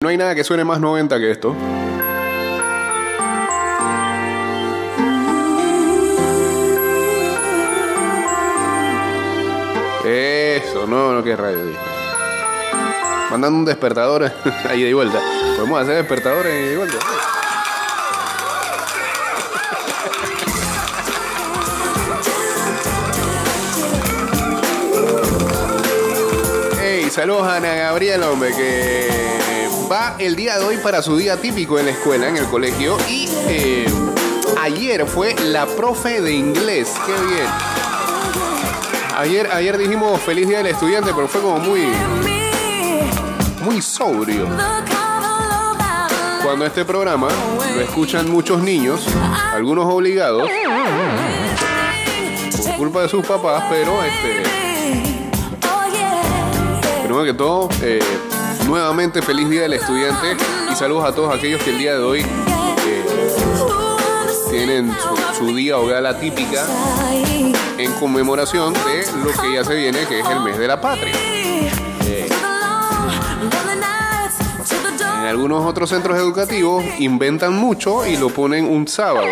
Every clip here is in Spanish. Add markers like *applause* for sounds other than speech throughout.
No hay nada que suene más 90 que esto. Eso, no, no, qué radio dije. Mandando un despertador *laughs* ahí de vuelta. Podemos hacer despertadores ahí de vuelta. Hey, saludos a Ana Gabriela, hombre, que va el día de hoy para su día típico en la escuela, en el colegio. Y eh, ayer fue la profe de inglés. Qué bien. Ayer, ayer dijimos feliz día del estudiante, pero fue como muy, muy sobrio. Cuando este programa lo escuchan muchos niños, algunos obligados, por culpa de sus papás, pero este, primero que todo, eh, nuevamente feliz día del estudiante y saludos a todos aquellos que el día de hoy eh, tienen su, día o gala típica en conmemoración de lo que ya se viene, que es el mes de la patria. Eh, en algunos otros centros educativos inventan mucho y lo ponen un sábado.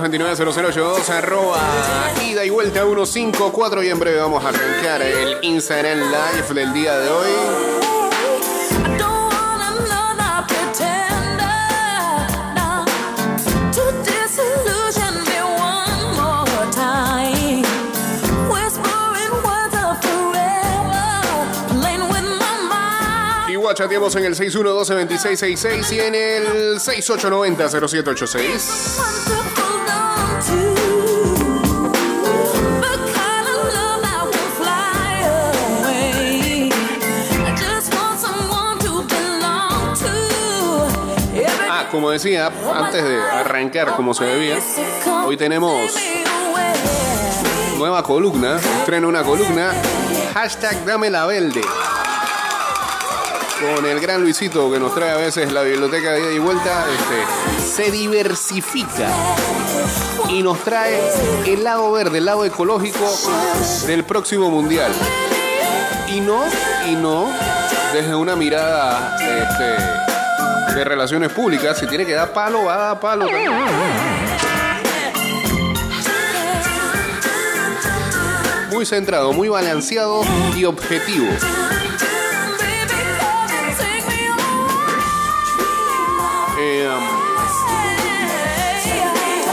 229-0082 arroba ida y vuelta 154 y en breve vamos a arrancar el Instagram Live del día de hoy. Chateamos en el 612-2666 y en el 6890-0786. Como decía, antes de arrancar como se debía, hoy tenemos nueva columna, estreno una columna, hashtag dame la verde. Con el gran Luisito que nos trae a veces la biblioteca de ida y vuelta, este, se diversifica y nos trae el lado verde, el lado ecológico del próximo mundial. Y no, y no desde una mirada este, de relaciones públicas. Si tiene que dar palo, va a dar palo. Muy centrado, muy balanceado y objetivo. Eh,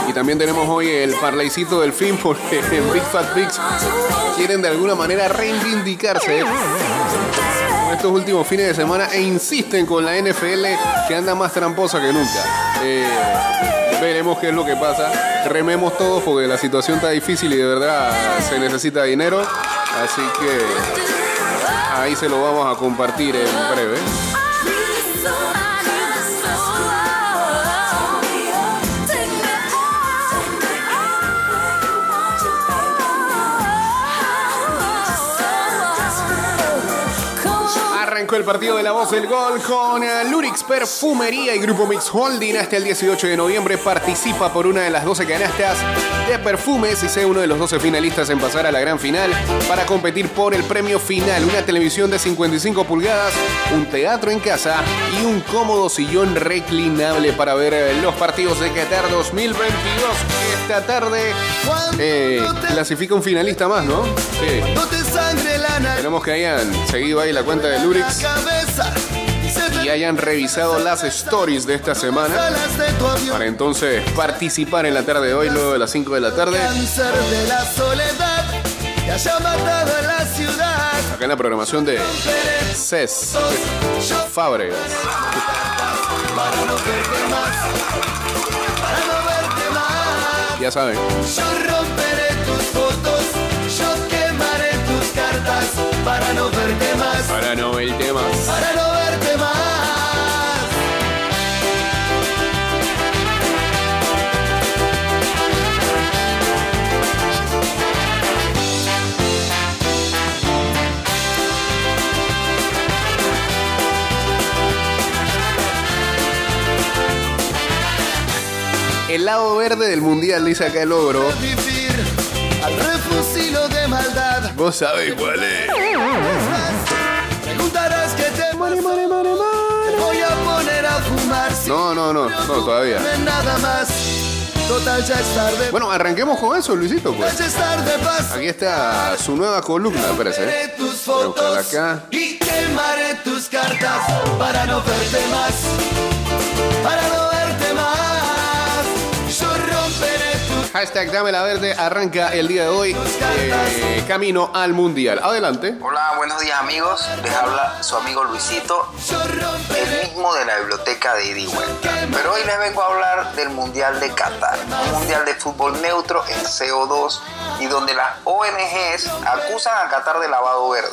y también tenemos hoy el parlaycito del fin porque *laughs* en Big Fat Pigs quieren de alguna manera reivindicarse estos últimos fines de semana e insisten con la NFL que anda más tramposa que nunca. Eh, veremos qué es lo que pasa. Rememos todos porque la situación está difícil y de verdad se necesita dinero. Así que ahí se lo vamos a compartir en breve. Arrancó el partido de la voz del gol con eh, Lurix Perfumería y Grupo Mix Holding. Hasta el 18 de noviembre participa por una de las 12 canastas de perfumes y sea uno de los 12 finalistas en pasar a la gran final para competir por el premio final. Una televisión de 55 pulgadas, un teatro en casa y un cómodo sillón reclinable para ver eh, los partidos de Qatar 2022. Esta tarde eh, clasifica un finalista más, ¿no? Sí. Esperemos que hayan seguido ahí la cuenta de Lurix y hayan revisado las stories de esta semana para entonces participar en la tarde de hoy, luego de las 5 de la tarde. Acá en la programación de CES Fábregas. Ya saben. Para no verte más. Para no verte más. Para no verte más. El lado verde del mundial, dice acá el ogro. De maldad. Vos sabés cuál es. Preguntarás que te Mare, mare, mare, mare. voy a poner a fumar. No, no, no, no, todavía. no es nada más. Total ya es tarde. Bueno, arranquemos con eso, Luisito, pues. ya es tarde paz. Aquí está su nueva columna. Veré ¿eh? tus fotos acá. y quemaré tus cartas para no verte más. Para no Hashtag Dame la Verde arranca el día de hoy eh, camino al mundial. Adelante. Hola, buenos días amigos. Les habla su amigo Luisito, el mismo de la biblioteca de ida y vuelta. Pero hoy les vengo a hablar del Mundial de Qatar, un mundial de fútbol neutro en CO2 y donde las ONGs acusan a Qatar de lavado verde.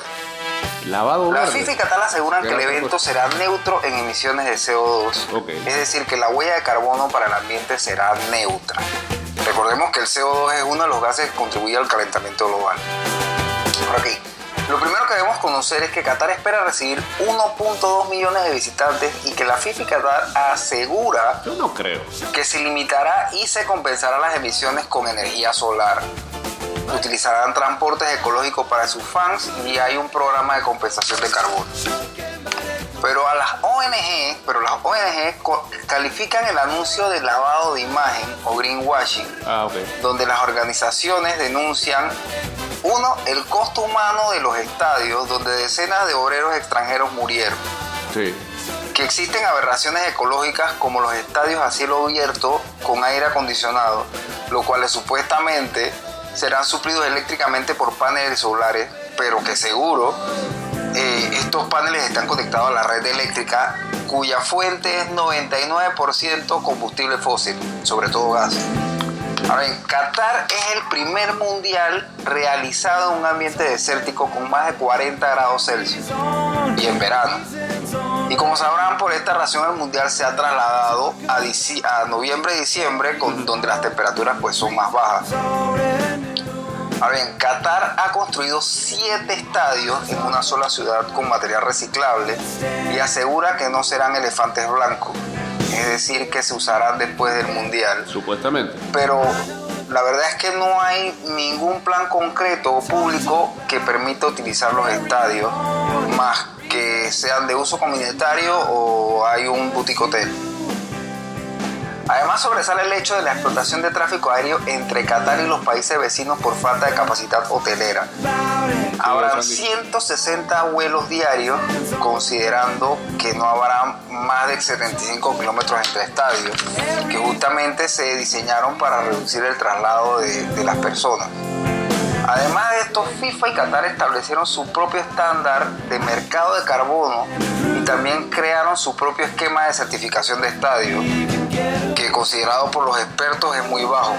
Lavado La. FIFA y Qatar aseguran que el evento será neutro en emisiones de CO2. Ok. Es decir, que la huella de carbono para el ambiente será neutra. Recordemos que el CO2 es uno de los gases que contribuye al calentamiento global. Ahora aquí, lo primero que debemos conocer es que Qatar espera recibir 1.2 millones de visitantes y que la FIFA Qatar asegura Yo no creo. que se limitará y se compensará las emisiones con energía solar. Utilizarán transportes ecológicos para sus fans y hay un programa de compensación de carbono. Pero a las ONG, pero las ONG califican el anuncio de lavado de imagen o greenwashing, Ah, donde las organizaciones denuncian uno, el costo humano de los estadios donde decenas de obreros extranjeros murieron Sí. que existen aberraciones ecológicas como los estadios a cielo abierto con aire acondicionado, lo cuales supuestamente serán suplidos eléctricamente por paneles solares, pero que seguro eh, estos paneles están conectados a la red eléctrica cuya fuente es 99% combustible fósil, sobre todo gas. Ahora bien, Qatar es el primer mundial realizado en un ambiente desértico con más de 40 grados Celsius y en verano. Y como sabrán, por esta razón el mundial se ha trasladado a, a noviembre y diciembre, con, donde las temperaturas pues son más bajas. Ahora bien, Qatar ha construido siete estadios en una sola ciudad con material reciclable y asegura que no serán elefantes blancos, es decir, que se usarán después del mundial Supuestamente. pero la verdad es que no hay ningún plan concreto o público que permita utilizar los estadios más que sean de uso comunitario o hay un boutique hotel. Además sobresale el hecho de la explotación de tráfico aéreo entre Qatar y los países vecinos por falta de capacidad hotelera. Habrá eso han dicho. 160 vuelos diarios, considerando que no habrá más de 75 kilómetros entre estadios, que justamente se diseñaron para reducir el traslado de, de las personas. Además de esto, FIFA y Qatar establecieron su propio estándar de mercado de carbono y también crearon su propio esquema de certificación de estadio, que considerado por los expertos es muy bajo.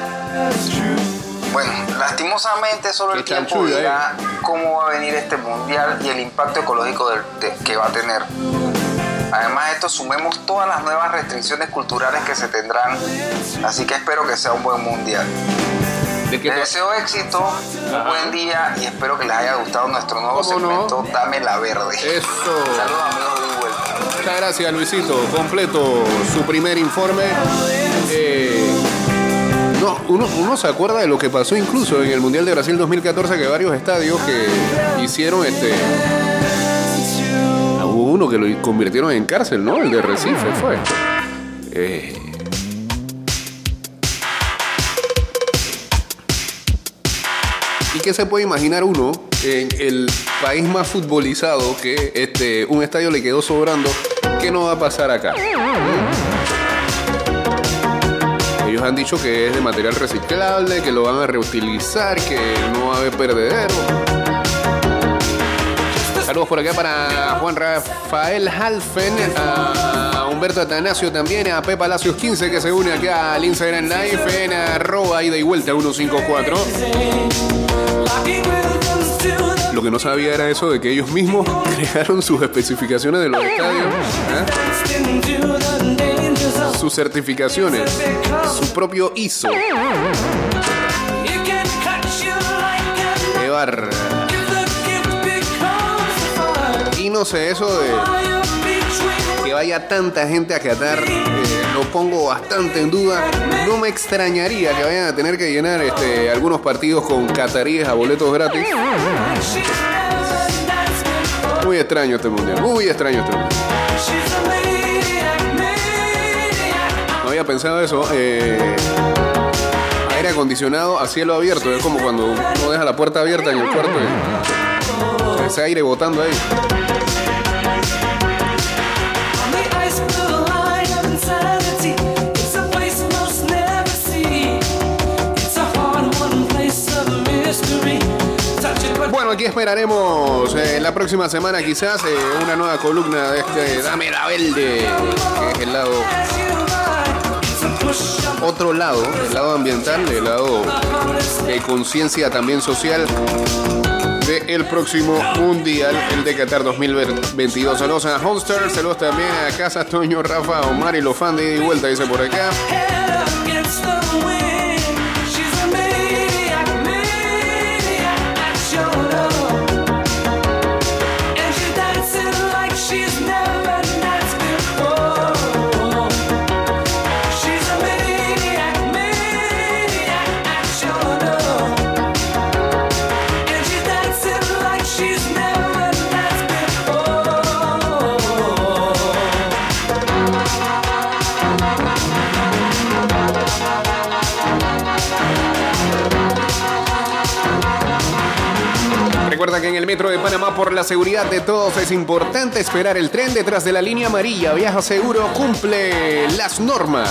Bueno, lastimosamente solo el tiempo chanchullo, eh. dirá cómo va a venir este mundial y el impacto ecológico del- de- que va a tener. Además de esto, sumemos todas las nuevas restricciones culturales que se tendrán, así que espero que sea un buen mundial. ¿De qué Les deseo éxito, un buen día y espero que les haya gustado nuestro nuevo segmento Dame la Verde. Eso. Saludos amigos de vuelta. Muchas gracias, Luisito. Completo su primer informe. Eh, no, uno, se acuerda de lo que pasó incluso en el Mundial de Brasil 2014, que varios estadios que hicieron este. Hubo uno que lo convirtieron en cárcel, ¿no? El de Recife fue. Eh, ¿Y qué se puede imaginar uno en el país más futbolizado que este, un estadio le quedó sobrando? ¿Qué no va a pasar acá? Ellos han dicho que es de material reciclable, que lo van a reutilizar, que no va a haber perdedero. Saludos por acá para Juan Rafael Halfen, a Humberto Atanasio también, a Pepa Palacios 15 que se une acá al Instagram Live en arroba ida y vuelta 154. Lo que no sabía era eso de que ellos mismos *laughs* crearon sus especificaciones de los estadios, ¿ah? sus certificaciones, su propio ISO. Barra. Y no sé, eso de que vaya tanta gente a Qatar, eh, lo pongo bastante en duda. No me extrañaría que vayan a tener que llenar este, algunos partidos con cataríes a boletos gratis. Muy extraño este mundial, muy extraño este mundial. No había pensado eso. Eh, aire acondicionado a cielo abierto. Es como cuando uno deja la puerta abierta en el cuarto. ese aire botando ahí. Bueno, aquí esperaremos eh, la próxima semana quizás eh, una nueva columna de este Dame la Verde, que es el lado, otro lado, el lado ambiental, el lado de conciencia también social del próximo Mundial, el de Qatar 2022. Saludos a Holster, saludos también a Casa Toño, Rafa, Omar y los fans de ida y vuelta, dice por acá. Metro de Panamá, por la seguridad de todos, es importante esperar el tren detrás de la línea amarilla. Viaja seguro, cumple las normas.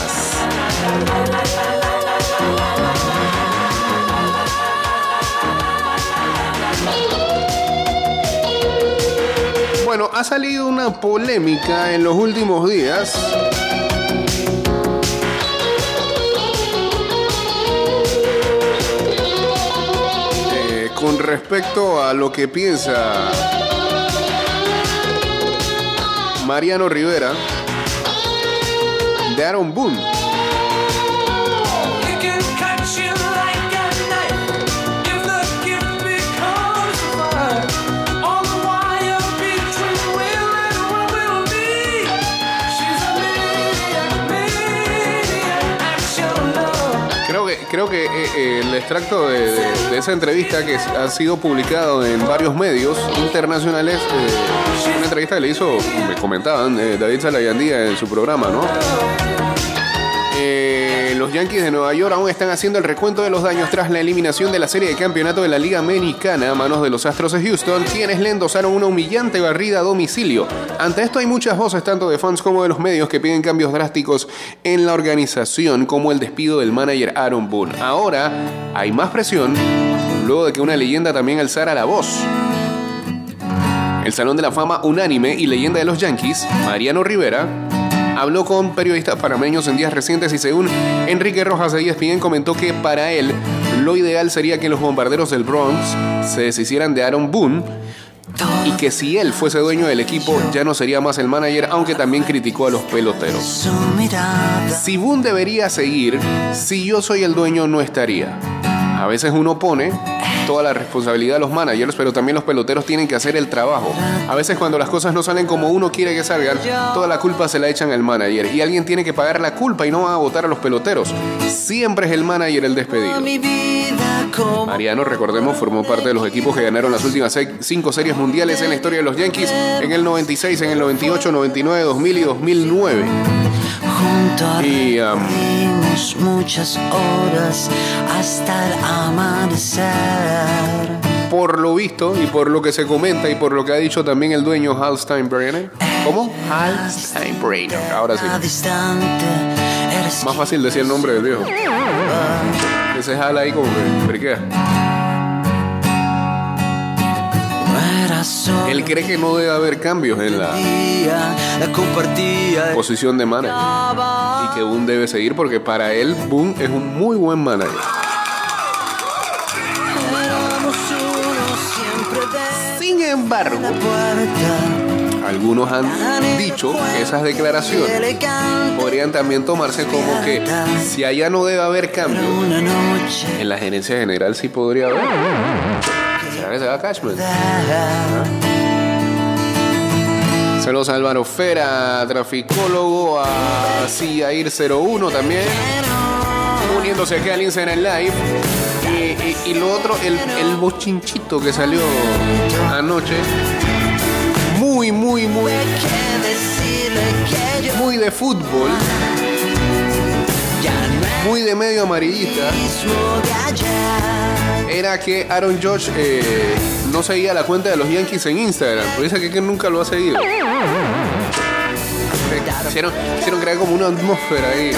Bueno, ha salido una polémica en los últimos días. Con respecto a lo que piensa Mariano Rivera de Aaron Boone. Creo que, eh, eh, el extracto de, esa entrevista que ha sido publicado en varios medios internacionales, eh, una entrevista que le hizo, me comentaban, eh, David Salayandía en su programa, ¿no? Los Yankees de Nueva York aún están haciendo el recuento de los daños tras la eliminación de la serie de campeonato de la Liga Americana a manos de los Astros de Houston, quienes le endosaron una humillante barrida a domicilio. Ante esto hay muchas voces, tanto de fans como de los medios, que piden cambios drásticos en la organización, como el despido del manager Aaron Boone. Ahora hay más presión, luego de que una leyenda también alzara la voz. El Salón de la Fama unánime y leyenda de los Yankees, Mariano Rivera, habló con periodistas panameños en días recientes y según Enrique Rojas de ESPN comentó que para él lo ideal sería que los bombarderos del Bronx se deshicieran de Aaron Boone y que si él fuese dueño del equipo ya no sería más el manager, aunque también criticó a los peloteros. Si Boone debería seguir, si yo soy el dueño no estaría. A veces uno pone toda la responsabilidad a los managers, pero también los peloteros tienen que hacer el trabajo. A veces cuando las cosas no salen como uno quiere que salgan, toda la culpa se la echan al manager y alguien tiene que pagar la culpa y no van a votar a los peloteros. Siempre es el manager el despedido. Mariano, recordemos, formó parte de los equipos que ganaron las últimas cinco series mundiales en la historia de los Yankees en el 96, en el 98, 99, 2000 y 2009. junto a Y, um, muchas horas hasta el amanecer. Por lo visto y por lo que se comenta y por lo que ha dicho también el dueño Hal Steinbrenner. ¿Cómo? Hal Steinbrenner. Ahora sí. Más fácil decir el nombre del viejo. Ese Hal ahí como que friquea. Él cree que no debe haber cambios en la la compartía posición de manager. Y que Boone debe seguir porque para él Boone es un muy buen manager. Sin embargo, algunos han dicho esas declaraciones podrían también tomarse como que si allá no debe haber noche en la gerencia general sí podría haber. ¿Será que se va Cashman? Saludos a Álvaro Fera, traficólogo, a Ciair 01 también. Uniéndose aquí al Instagram Live. Y, y- y lo otro, el, el bochinchito que salió anoche. Muy, muy, muy, muy de fútbol. Muy de medio amarillista. Era que Aaron Judge eh, no seguía la cuenta de los Yankees en Instagram. Pero dice que, nunca lo ha seguido. Hicieron, hicieron crear como una atmósfera ahí.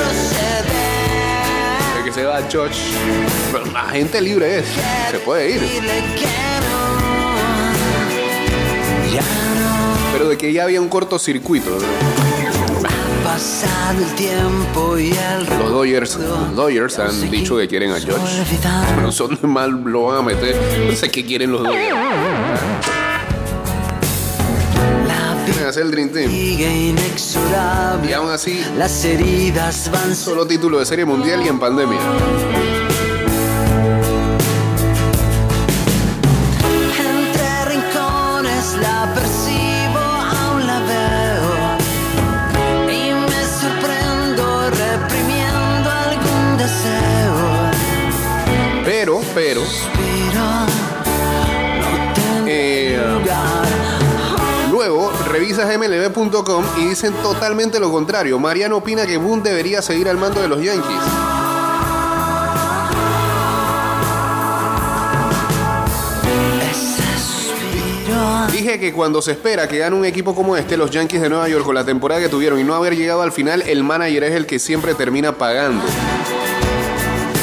Que se va Judge. Pero la gente libre es. Se puede ir. De que ya había un cortocircuito. ¿no? ha pasado el tiempo y el Los Dodgers, los Dodgers han dicho que quieren a olvidar. *laughs* Pero son de mal lo van a meter. No sé qué quieren los Dodgers. Quieren hacer el Dream Team. Y aún así, Las heridas van solo título de serie mundial y en pandemia. Pero, eh, luego revisas mlb.com y dicen totalmente lo contrario. Mariano opina que Boone debería seguir al mando de los Yankees. Dije que cuando se espera que gane un equipo como este, los Yankees de Nueva York, con la temporada que tuvieron y no haber llegado al final, el manager es el que siempre termina pagando.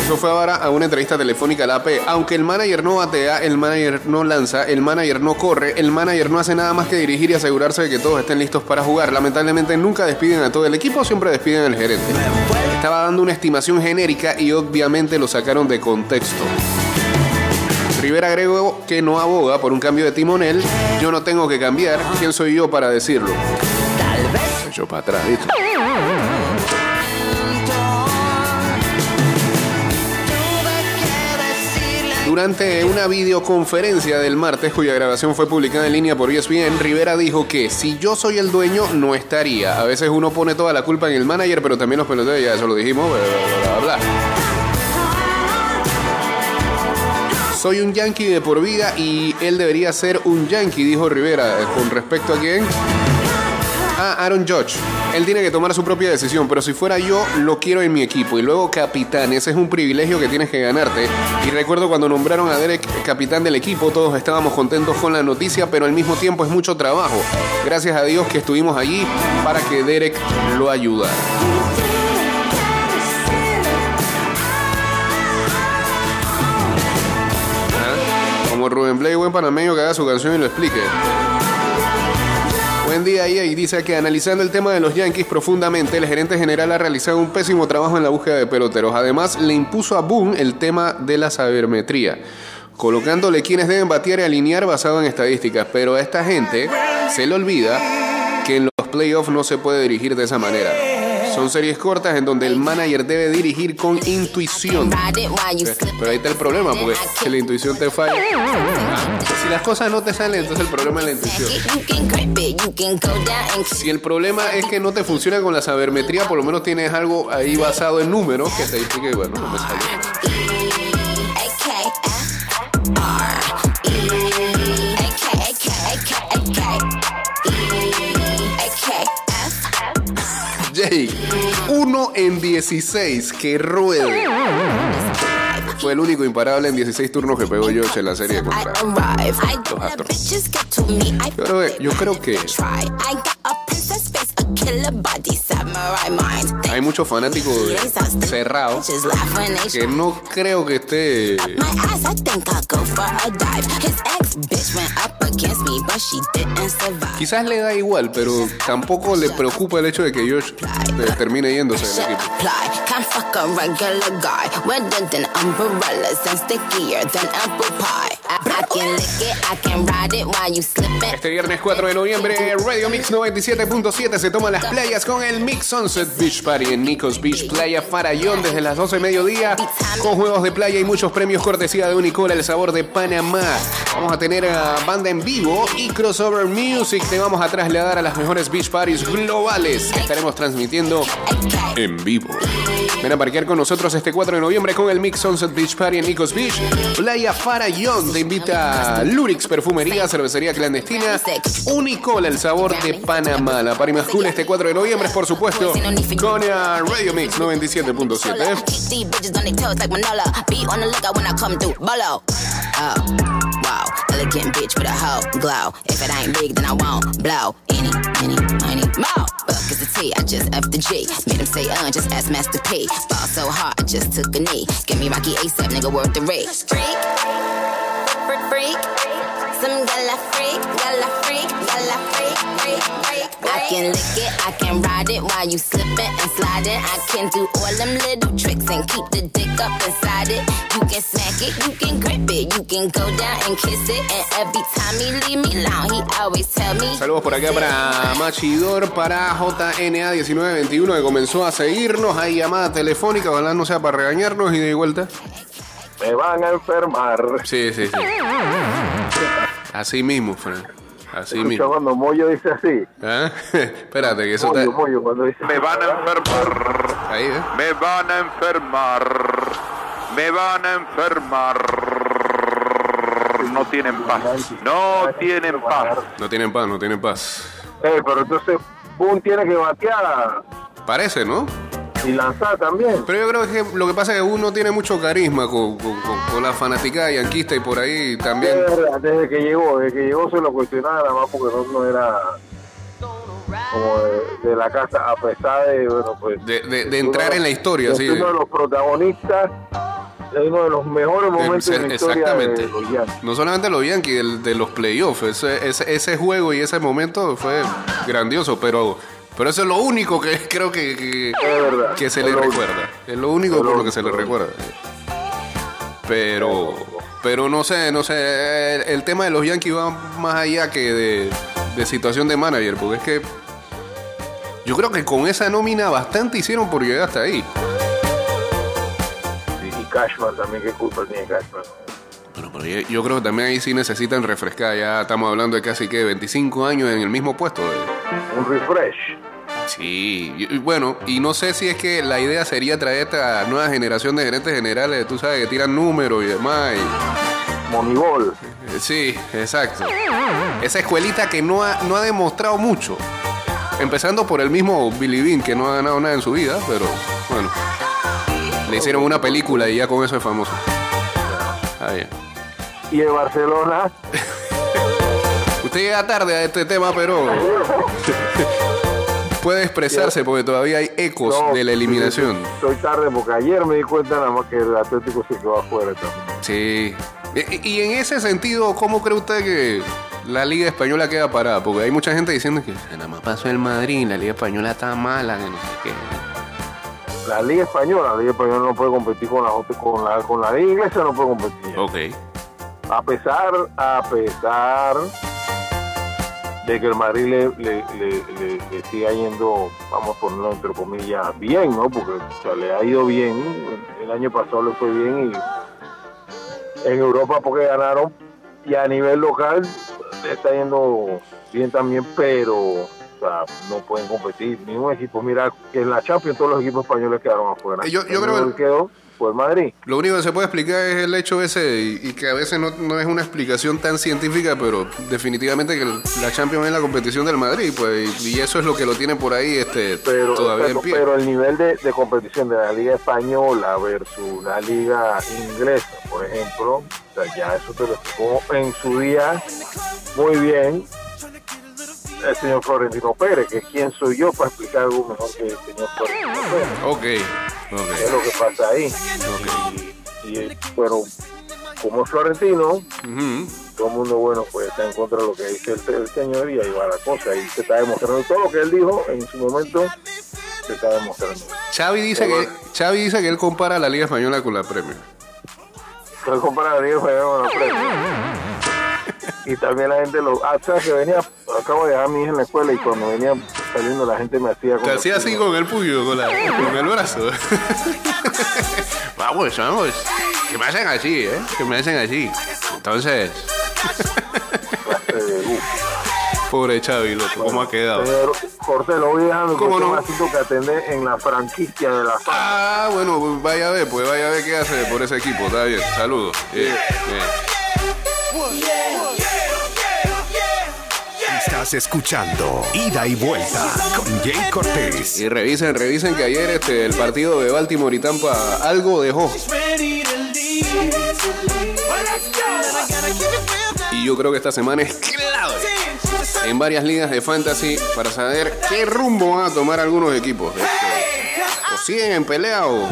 Eso fue ahora a una entrevista telefónica a la AP. Aunque el manager no batea, el manager no lanza, el manager no corre, el manager no hace nada más que dirigir y asegurarse de que todos estén listos para jugar. Lamentablemente nunca despiden a todo el equipo, siempre despiden al gerente. Estaba dando una estimación genérica y obviamente lo sacaron de contexto. Rivera agregó que no aboga por un cambio de timonel. Yo no tengo que cambiar. ¿Quién soy yo para decirlo? Tal vez Yo para atrás, ¿viste? Durante una videoconferencia del martes, cuya grabación fue publicada en línea por ESPN, Rivera dijo que si yo soy el dueño, no estaría. A veces uno pone toda la culpa en el manager, pero también los peloteros, ya eso lo dijimos, bla. Soy un yankee de por vida y él debería ser un yankee, dijo Rivera. ¿Con respecto a quién? Ah, Aaron Judge. Él tiene que tomar su propia decisión, pero si fuera yo, lo quiero en mi equipo. Y luego capitán, ese es un privilegio que tienes que ganarte. Y recuerdo cuando nombraron a Derek capitán del equipo, todos estábamos contentos con la noticia, pero al mismo tiempo es mucho trabajo. Gracias a Dios que estuvimos allí para que Derek lo ayudara. Ah, Como Rubén Blay, buen panameño que haga su canción y lo explique. Buen día. Y dice que analizando el tema de los Yankees profundamente, el gerente general ha realizado un pésimo trabajo en la búsqueda de peloteros. Además, le impuso a Boone el tema de la sabermetría, colocándole quienes deben batear y alinear basado en estadísticas. Pero a esta gente se le olvida que en los playoffs no se puede dirigir de esa manera. Son series cortas en donde el manager debe dirigir con intuición. Pero ahí está el problema, porque si la intuición te falla, si las cosas no te salen, entonces el problema es la intuición. Si el problema es que no te funciona con la sabermetría, por lo menos tienes algo ahí basado en números que te dice que, bueno, no me salió. En 16 que ruede. Fue el único imparable en 16 turnos que pegó Josh en la serie contra. los Astros. Yo creo que, yo creo que hay muchos fanáticos cerrados que no creo que esté Quizás le da igual, pero tampoco le preocupa el hecho de que Josh eh, termine yéndose del equipo. Este viernes 4 de noviembre, Radio Mix 97.7 se toma las playas con el Mix Sunset Beach Party. En Nicos Beach, Playa Farallón, desde las 12 de mediodía, con juegos de playa y muchos premios cortesía de Unicola, el sabor de Panamá. Vamos a tener a banda en vivo y crossover music. Te vamos a trasladar a las mejores beach parties globales que estaremos transmitiendo en vivo. Ven a parquear con nosotros este 4 de noviembre con el Mix Sunset Beach Party en Nicos Beach. Playa Farallón te invita Lurix Perfumería, Cervecería Clandestina, Unicola, el sabor de Panamá. La party más cool este 4 de noviembre es, por supuesto, con eh, Radio Mix 97.7. These bitches on their toes like Manola. Be on the lookout when I come through. Bolo. Oh, wow. Elegant bitch with a hoe glow. If it ain't big, then I won't blow. Any, any, money, mo. Fuck is the T, I just F the G. Made him say, uh, just ask Master P. Ball so hard, I just took a knee. Give me Rocky ASAP, nigga, worth the race. Freak, freak, freak. Some gala freak, gala freak, gala freak, freak, freak. I can lick it, I can ride it while you slipping and sliding. I can do all them little tricks and keep the dick up inside it. You can smack it, you can grip it, you can go down and kiss it. And every time he leave me alone, he always tell me. Saludos por acá para Machidor, para JNA1921 que comenzó a seguirnos. Hay llamada telefónica, ojalá no sea para regañarnos y de vuelta. Me van a enfermar. Sí, sí, sí. Así mismo, Fran. Así Escucha mismo. cuando Moyo dice así. ¿Ah? *laughs* Espérate, que eso Moyo, está. Moyo, cuando dice. Me van a enfermar. Ahí, ¿eh? Me van a enfermar. Me van a enfermar. No tienen paz. No tienen paz. No tienen paz, no tienen paz. Eh, pero entonces, Boom tiene que batear Parece, ¿no? Y lanzar también. Pero yo creo que lo que pasa es que uno tiene mucho carisma con, con- con- con la fanaticada yanquista y por ahí también. Desde, desde que llegó, desde que llegó se lo cuestionaba nada más porque no, no era como de, de la casa, a pesar de, bueno, pues. De, de- de entrar en la historia, es sí. uno de los protagonistas, es uno de los mejores momentos de la historia Exactamente. de los Yankees. No solamente los Yankees, de los playoffs. Ese, ese, ese juego y ese momento fue grandioso, pero, pero eso es lo único que *laughs* creo que, que, se le recuerda. Es lo único Es por lo lo que se le recuerda. Pero, pero no sé, no sé. El, el tema de los Yankees va más allá que de, de situación de manager, porque es que yo creo que con esa nómina bastante hicieron por llegar hasta ahí. Y Cashman también, qué culpa tiene Cashman. Bueno, pero yo, yo creo que también ahí sí necesitan refrescar. Ya estamos hablando de casi que 25 años en el mismo puesto. eh. Un refresh. Sí, y- bueno, y no sé si es que la idea sería traer esta nueva generación de gerentes generales, tú sabes, que tiran números y demás. y- Moneyball. eh, sí, exacto. Esa escuelita que no ha, no ha demostrado mucho. Empezando por el mismo Billy Bean, que no ha ganado nada en su vida, pero bueno. Le hicieron una película y ya con eso es famoso. Está bien. Y el Barcelona, Usted llega tarde a este tema, pero puede expresarse porque todavía hay ecos No, de la eliminación. Estoy tarde porque ayer me di cuenta nada más que el Atlético se quedó afuera también. Sí. Y, y en ese sentido, ¿cómo cree usted que la Liga Española queda parada? Porque hay mucha gente diciendo que nada más pasó el Madrid, la Liga Española está mala, que no sé qué. La Liga Española, la Liga Española no puede competir con la, con la, con la Liga Inglesa, no puede competir. Ok. A pesar, a pesar de que el Madrid le, le, le- siga yendo, vamos a ponerlo entre comillas, bien, ¿no? Porque o sea, le ha ido bien. El año pasado le fue bien y en Europa porque ganaron y a nivel local le está yendo bien también, pero o sea, no pueden competir. Ningún equipo, mira que en la Champions todos los equipos españoles quedaron afuera. Eh, yo- yo creo que quedó fue el Madrid. Lo único que se puede explicar es el hecho ese y, y que a veces no, no es una explicación tan científica, pero definitivamente que la Champions es la competición del Madrid, pues, y eso es lo que lo tiene por ahí este, pero, todavía pero, en pie. pero el nivel de, de competición de la liga española versus la liga inglesa, por ejemplo, o sea, ya eso te lo explicó en su día muy bien el señor Florentino Pérez, que quién soy yo para explicar algo mejor que el señor Florentino Pérez. Ok, ¿Qué ok. es lo que pasa ahí? Y, y, bueno, como es Florentino, todo el mundo, bueno, pues está en contra de lo que dice el, el señor y ahí va la cosa. Y se está demostrando todo lo que él dijo en su momento, se está demostrando. Xavi dice que Xavi dice que él compara la Liga Española con la Premier. Él compara a Diego Fernández con la prensa. Y también la gente lo. Ah, sabes que venía, acabo de dejar a mi hija en la escuela y cuando venía saliendo, la gente me hacía Te hacía así con el puño, con, la, con el brazo. *laughs* vamos, vamos. Que me hacen así, ¿eh? Que me hacen así. Entonces, *laughs* pobre Chavi, loco, ¿cómo ha quedado? Señor Cortés, lo voy dejando ¿Cómo no? que atender en la franquicia de la. Ah, bueno, pues vaya a ver, pues vaya a ver qué hace por ese equipo. Está bien, saludos. Escuchando Ida y Vuelta con Jay Cortés. Y revisen, revisen que ayer este, el partido de Baltimore y Tampa algo dejó. Y yo creo que esta semana es clave en varias ligas de fantasy para saber qué rumbo van a tomar algunos equipos. Este, o siguen en pelea o,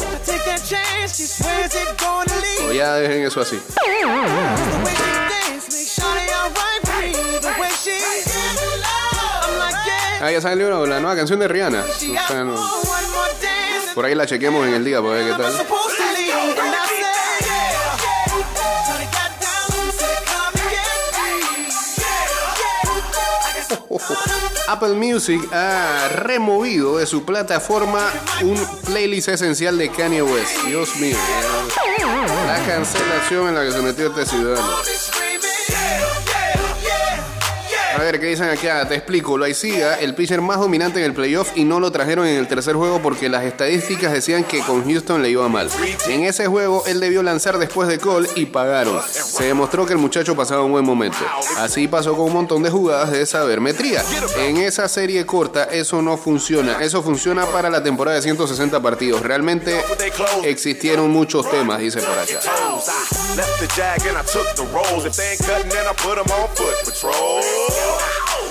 o ya dejen eso así. Ah, ya salió la nueva canción de Rihanna. Por ahí la chequemos en el día para ver qué tal. Apple Music ha removido de su plataforma un playlist esencial de Kanye West. Dios mío. La cancelación en la que se metió este ciudadano. A ver, ¿qué dicen aquí? Ah, te explico. Lo Siga, el pitcher más dominante en el playoff y no lo trajeron en el tercer juego porque las estadísticas decían que con Houston le iba mal. En ese juego, él debió lanzar después de Cole y pagaron. Se demostró que el muchacho pasaba un buen momento. Así pasó con un montón de jugadas de sabermetría. En esa serie corta, eso no funciona. Eso funciona para la temporada de 160 partidos. Realmente existieron muchos temas, dice por acá.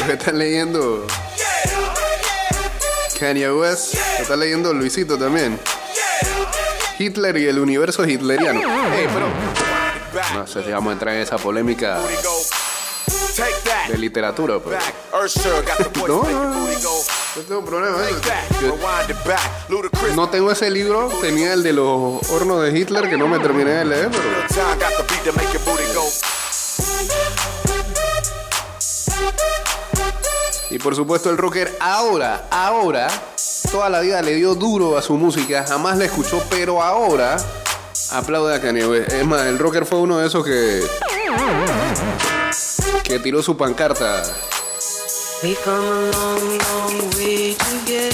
lo que estás leyendo Kanye West, lo está leyendo Luisito también. Hitler y el universo hitleriano. Ey, pero no sé si vamos a entrar en esa polémica de literatura, pero No, no, tengo problema. no tengo ese libro, tenía el de los hornos de Hitler que no me terminé de leer, pero Y por supuesto el rocker ahora, ahora, toda la vida le dio duro a su música, jamás la escuchó, pero ahora aplaude a Kanye West. Es más, el rocker fue uno de esos que que tiró su pancarta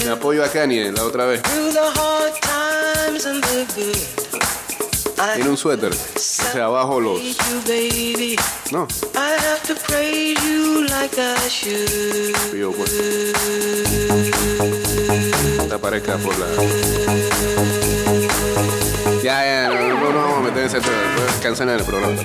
en apoyo a Kanye la otra vez. Tiene un suéter, o sea, abajo los... No, yo pues. Te aparezca por la... Ya, ya, no, no, no vamos a meter ese tema, después cancelan el programa.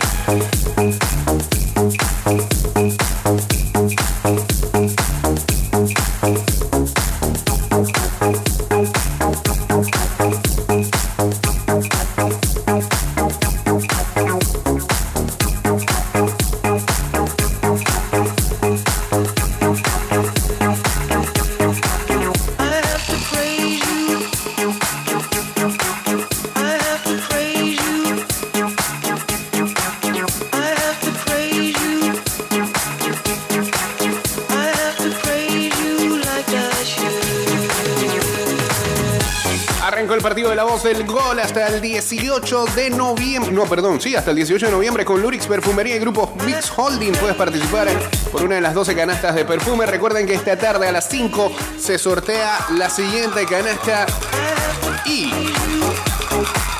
El partido de la voz del gol hasta el 18 de noviembre. No, perdón, sí, hasta el 18 de noviembre con Lurix Perfumería y Grupo Mix Holding. Puedes participar por una de las 12 canastas de perfume. Recuerden que esta tarde a las 5 se sortea la siguiente canasta y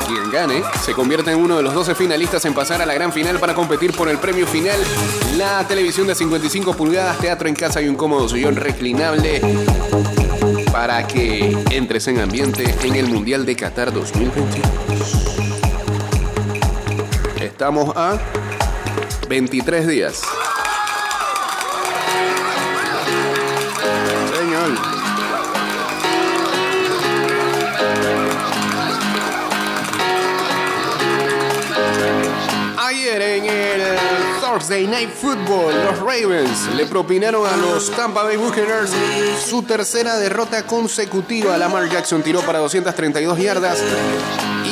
quien gane se convierte en uno de los 12 finalistas en pasar a la gran final para competir por el premio final. La televisión de 55 pulgadas, teatro en casa y un cómodo sillón reclinable para que entres en ambiente en el Mundial de Qatar 2022. Estamos a 23 días. Señor. Ayer en el Thursday Night Football, los Ravens le propinaron a los Tampa Bay Buccaneers su tercera derrota consecutiva. Lamar Jackson tiró para 232 yardas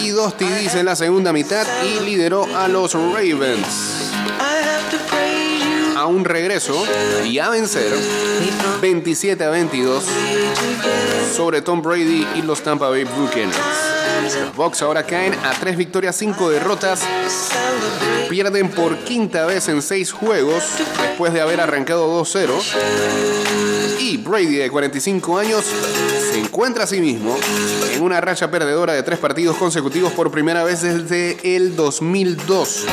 y dos TDs en la segunda mitad y lideró a los Ravens a un regreso y a vencer 27 a 22 sobre Tom Brady y los Tampa Bay Buccaneers. Los Bucks ahora caen a tres victorias, cinco derrotas. Pierden por quinta vez en seis juegos después de haber arrancado 2-0. Y Brady, de 45 años, se encuentra a sí mismo en una racha perdedora de tres partidos consecutivos por primera vez desde el 2002.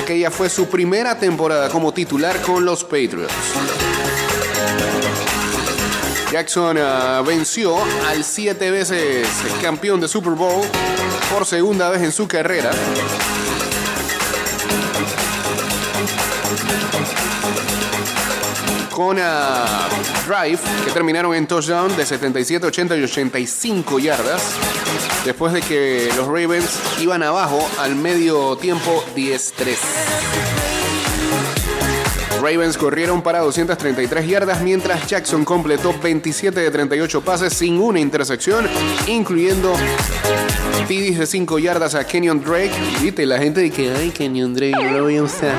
Aquella fue su primera temporada como titular con los Patriots. Jackson ah, venció al siete veces campeón de Super Bowl por segunda vez en su carrera. Con a drive que terminaron en touchdown de 77, 80 y 85 yardas. Después de que los Ravens iban abajo al medio tiempo 10-3. Ravens corrieron para 233 yardas mientras Jackson completó 27 de 38 pases sin una intersección, incluyendo TDs de 5 yardas a Kenyon Drake. Viste, la gente que, ay, Kenyon Drake, no lo voy a usar.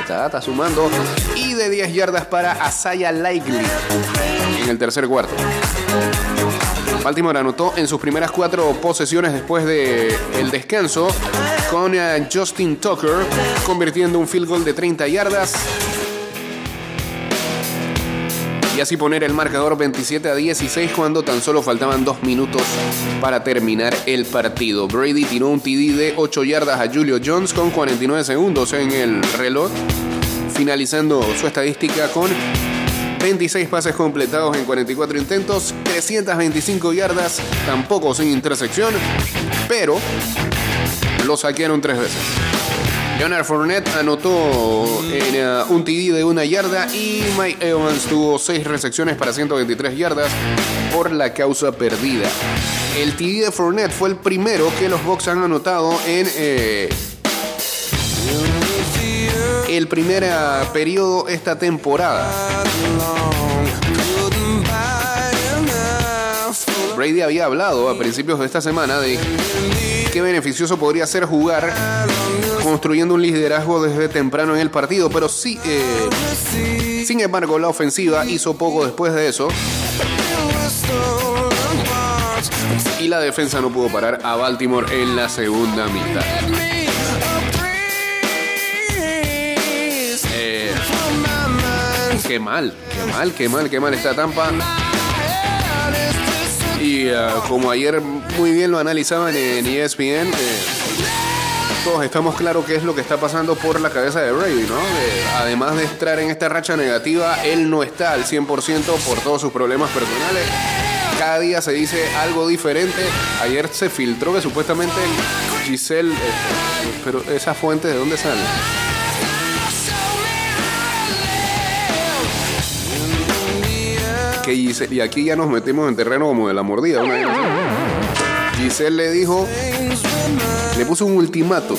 Está, está sumando. Y de 10 yardas para Asaya Likely en el tercer cuarto. Baltimore anotó en sus primeras cuatro posesiones después del el descanso con eh, Justin Tucker convirtiendo un field goal de 30 yardas y así poner el marcador 27 a 16 cuando tan solo faltaban dos minutos para terminar el partido. Brady tiró un TD de 8 yardas a Julio Jones con 49 segundos en el reloj, finalizando su estadística con 26 pases completados en 44 intentos, 325 yardas, tampoco sin intersección, pero lo saquearon tres veces. Leonard Fournette anotó en uh, un TD de una yarda y Mike Evans tuvo seis recepciones para 123 yardas por la causa perdida. El TD de Fournette fue el primero que los Bucks han anotado en eh, el primer uh, periodo esta temporada. Brady había hablado a principios de esta semana de beneficioso podría ser jugar construyendo un liderazgo desde temprano en el partido, pero sí, eh, sin embargo, la ofensiva hizo poco después de eso. Y la defensa no pudo parar a Baltimore en la segunda mitad. Eh, qué mal, qué mal, qué mal, qué mal está Tampa. Y uh, como ayer muy bien lo analizaban en ESPN, eh, todos estamos claros qué es lo que está pasando por la cabeza de Brady, ¿no? además de estar en esta racha negativa, él no está al 100% por todos sus problemas personales. Cada día se dice algo diferente. Ayer se filtró que supuestamente Giselle, eh, pero esa fuente de dónde sale? Que Giselle, y aquí ya nos metemos en terreno como de la mordida. Una Giselle le dijo, le puso un ultimato.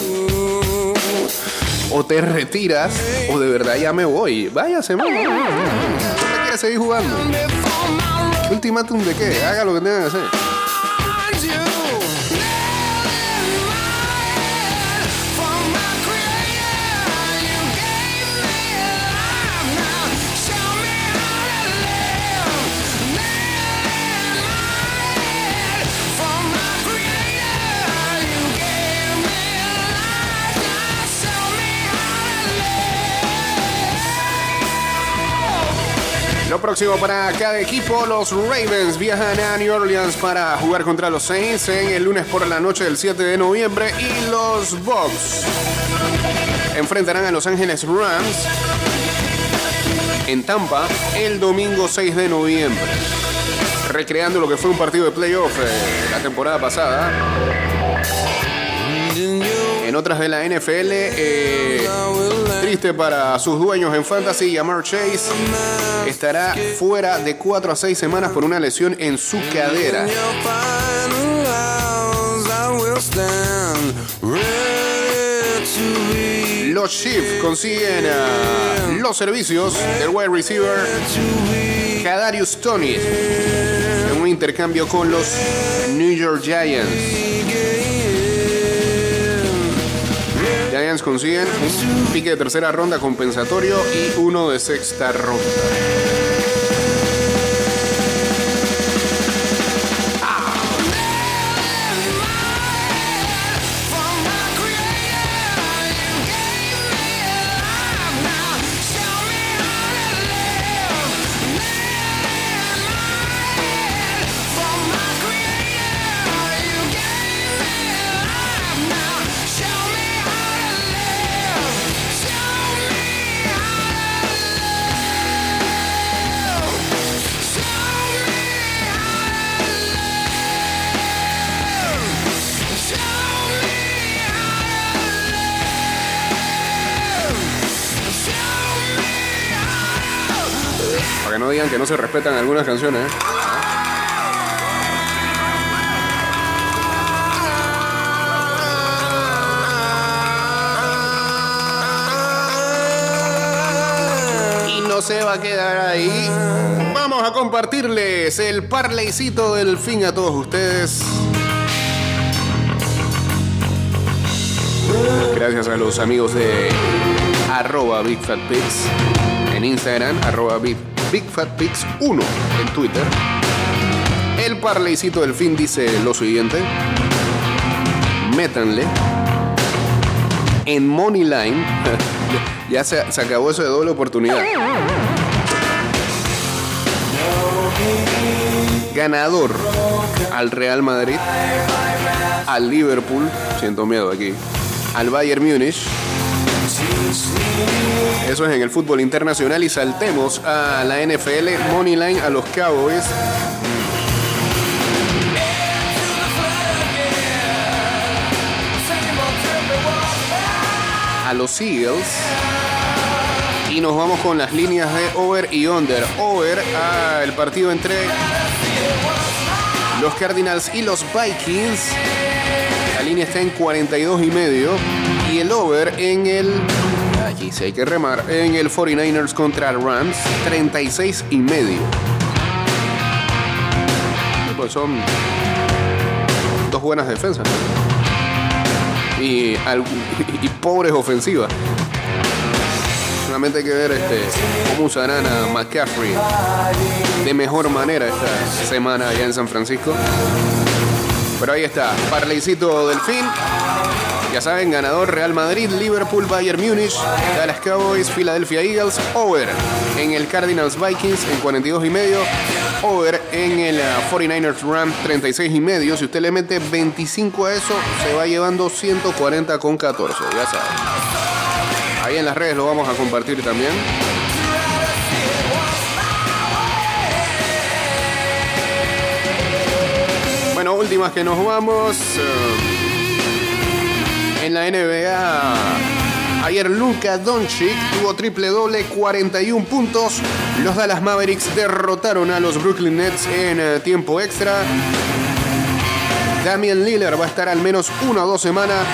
O te retiras o de verdad ya me voy. Váyase, ¿No quiere seguir jugando? ¿Ultimátum de qué? Haga lo que tenga que hacer. Próximo para cada equipo, los Ravens viajan a New Orleans para jugar contra los Saints en el lunes por la noche del 7 de noviembre y los Bucks enfrentarán a Los Ángeles Rams en Tampa el domingo 6 de noviembre. Recreando lo que fue un partido de playoff eh, la temporada pasada. En otras de la NFL, eh, triste para sus dueños en Fantasy, Yamar Chase estará fuera de 4 a 6 semanas por una lesión en su cadera. Los Chiefs consiguen ah, los servicios del wide receiver Kadarius Tony en un intercambio con los New York Giants. Consiguen un pique de tercera ronda compensatorio y uno de sexta ronda. No digan que no se respetan algunas canciones. ¿eh? Y no se va a quedar ahí. Vamos a compartirles el parleycito del fin a todos ustedes. Gracias a los amigos de arroba Big Fat Pigs en Instagram, arroba Big, Big Fat Pigs 1 en Twitter. El parleycito del fin dice lo siguiente. Métanle en Money Line. *laughs* ya se, se acabó eso de doble oportunidad. Ganador al Real Madrid, al Liverpool, siento miedo aquí, al Bayern Múnich. Eso es en el fútbol internacional y saltemos a la NFL Moneyline a los Cowboys. A los Eagles. Y nos vamos con las líneas de over y under. Over a el partido entre los Cardinals y los Vikings. La línea está en 42 y medio. Y el over en el. Allí sí hay que remar. En el 49ers contra Rams. 36 y medio. Pues son dos buenas defensas. Y, y pobres ofensivas. Solamente hay que ver este, cómo usarán a McCaffrey de mejor manera esta semana allá en San Francisco. Pero ahí está, parleycito del fin. Ya saben, ganador Real Madrid, Liverpool, Bayern Múnich, Dallas Cowboys, Philadelphia Eagles, over en el Cardinals Vikings en 42 y medio, over en el uh, 49ers Rams 36 y medio. Si usted le mete 25 a eso, se va llevando 140 con 14, ya saben. Ahí en las redes lo vamos a compartir también. Bueno, últimas que nos vamos. eh, en la NBA, ayer Luka Doncic tuvo triple doble, 41 puntos. Los Dallas Mavericks derrotaron a los Brooklyn Nets en eh, tiempo extra. Damian Lillard va a estar al menos una o dos semanas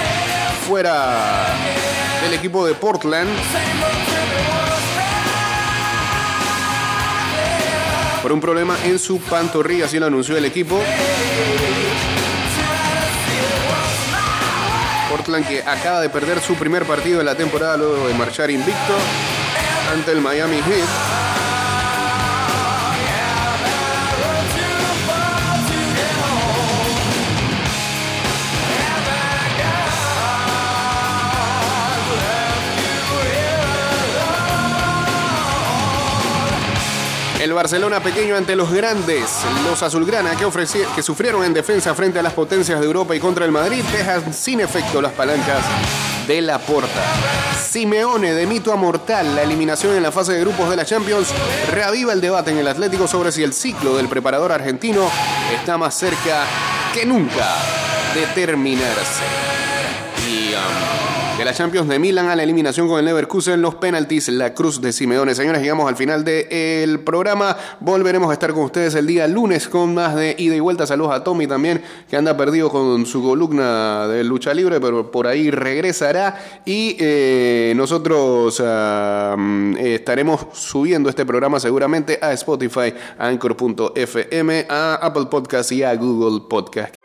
fuera del equipo de Portland. Por un problema en su pantorrilla, así lo anunció el equipo. Portland que acaba de perder su primer partido de la temporada luego de marchar invicto ante el Miami Heat. Barcelona pequeño ante los grandes, los azulgrana que, que sufrieron en defensa frente a las potencias de Europa y contra el Madrid, dejan sin efecto las palancas de la porta. Simeone de mito a mortal, la eliminación en la fase de grupos de la Champions, reaviva el debate en el Atlético sobre si el ciclo del preparador argentino está más cerca que nunca de terminarse. Y um, De la Champions de Milan a la eliminación con el Leverkusen, los penaltis, la cruz de Simeone. Señores, llegamos al final del programa. Volveremos a estar con ustedes el día lunes con más de ida y vuelta. Saludos a Tommy también, que anda perdido con su columna de lucha libre, pero por ahí regresará. Y eh, nosotros ah, mm, estaremos subiendo este programa seguramente a Spotify, a Anchor.fm, a Apple Podcast y a Google Podcast.